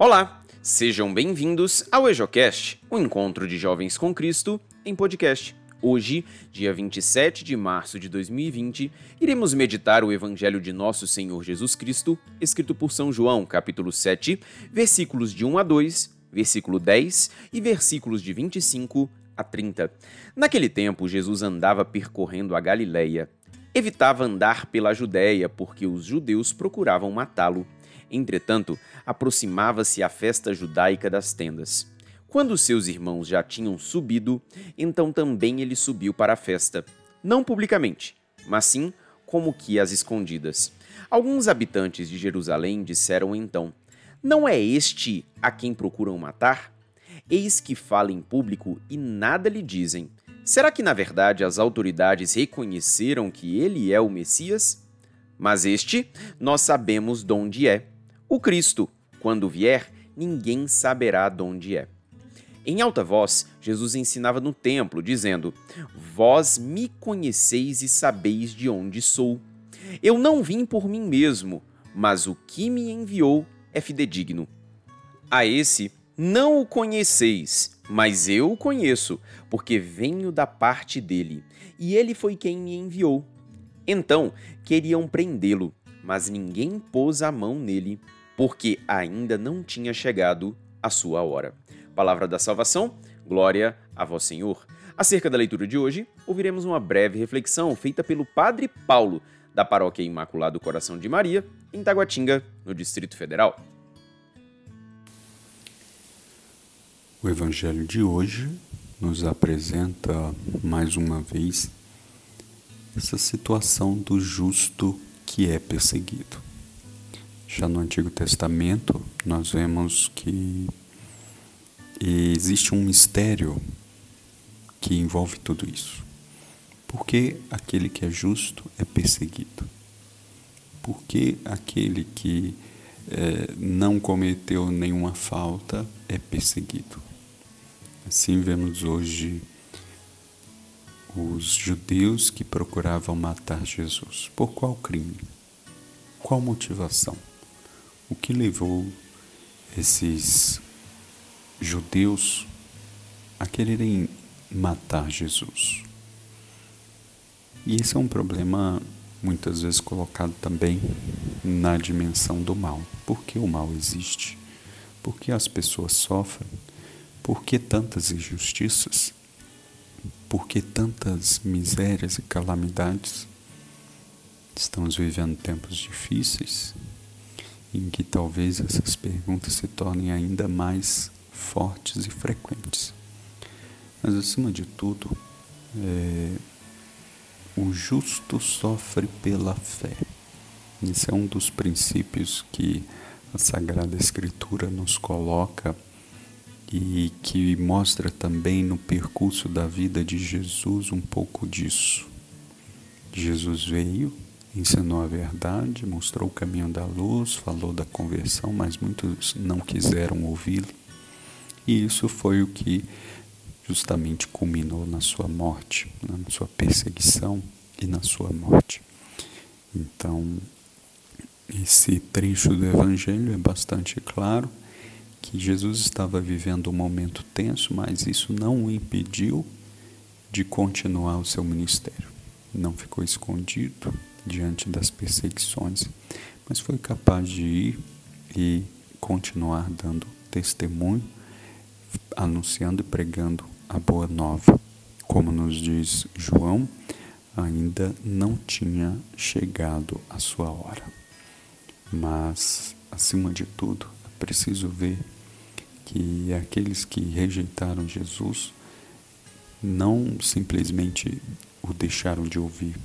Olá, sejam bem-vindos ao EjoCast, o encontro de jovens com Cristo em podcast. Hoje, dia 27 de março de 2020, iremos meditar o Evangelho de Nosso Senhor Jesus Cristo, escrito por São João, capítulo 7, versículos de 1 a 2, versículo 10 e versículos de 25 a 30. Naquele tempo, Jesus andava percorrendo a Galileia. Evitava andar pela Judéia, porque os judeus procuravam matá-lo. Entretanto, aproximava-se a festa judaica das tendas. Quando seus irmãos já tinham subido, então também ele subiu para a festa, não publicamente, mas sim como que às escondidas. Alguns habitantes de Jerusalém disseram então: Não é este a quem procuram matar? Eis que fala em público e nada lhe dizem. Será que na verdade as autoridades reconheceram que ele é o Messias? Mas este nós sabemos de onde é. O Cristo, quando vier, ninguém saberá de onde é. Em alta voz, Jesus ensinava no templo, dizendo: Vós me conheceis e sabeis de onde sou. Eu não vim por mim mesmo, mas o que me enviou é fidedigno. A esse não o conheceis, mas eu o conheço, porque venho da parte dele, e ele foi quem me enviou. Então queriam prendê-lo, mas ninguém pôs a mão nele, porque ainda não tinha chegado a sua hora. Palavra da salvação, glória a vós, Senhor. Acerca da leitura de hoje, ouviremos uma breve reflexão feita pelo Padre Paulo, da Paróquia Imaculado Coração de Maria, em Taguatinga, no Distrito Federal. O Evangelho de hoje nos apresenta mais uma vez essa situação do justo que é perseguido. Já no Antigo Testamento, nós vemos que existe um mistério que envolve tudo isso. Por que aquele que é justo é perseguido? Por que aquele que é, não cometeu nenhuma falta é perseguido? Assim vemos hoje os judeus que procuravam matar Jesus. Por qual crime? Qual motivação? O que levou esses judeus a quererem matar Jesus. E esse é um problema muitas vezes colocado também na dimensão do mal. Por que o mal existe? Por que as pessoas sofrem? Por que tantas injustiças? Por que tantas misérias e calamidades? Estamos vivendo tempos difíceis em que talvez essas perguntas se tornem ainda mais fortes e frequentes. Mas, acima de tudo, é, o justo sofre pela fé. Esse é um dos princípios que a Sagrada Escritura nos coloca e que mostra também no percurso da vida de Jesus um pouco disso. Jesus veio, ensinou a verdade, mostrou o caminho da luz, falou da conversão, mas muitos não quiseram ouvi-lo. E isso foi o que justamente culminou na sua morte, na sua perseguição e na sua morte. Então, esse trecho do Evangelho é bastante claro que Jesus estava vivendo um momento tenso, mas isso não o impediu de continuar o seu ministério. Não ficou escondido diante das perseguições, mas foi capaz de ir e continuar dando testemunho anunciando e pregando a boa nova. Como nos diz João, ainda não tinha chegado a sua hora. Mas, acima de tudo, é preciso ver que aqueles que rejeitaram Jesus não simplesmente o deixaram de ouvir,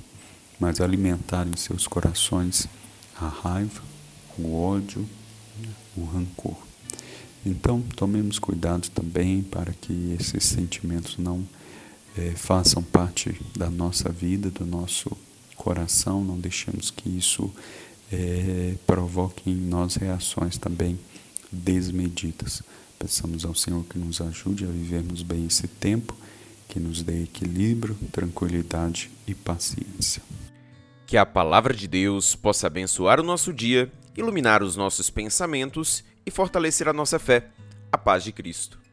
mas alimentaram em seus corações a raiva, o ódio, o rancor. Então, tomemos cuidado também para que esses sentimentos não é, façam parte da nossa vida, do nosso coração, não deixemos que isso é, provoque em nós reações também desmedidas. Peçamos ao Senhor que nos ajude a vivermos bem esse tempo, que nos dê equilíbrio, tranquilidade e paciência. Que a palavra de Deus possa abençoar o nosso dia, iluminar os nossos pensamentos e fortalecer a nossa fé. A paz de Cristo.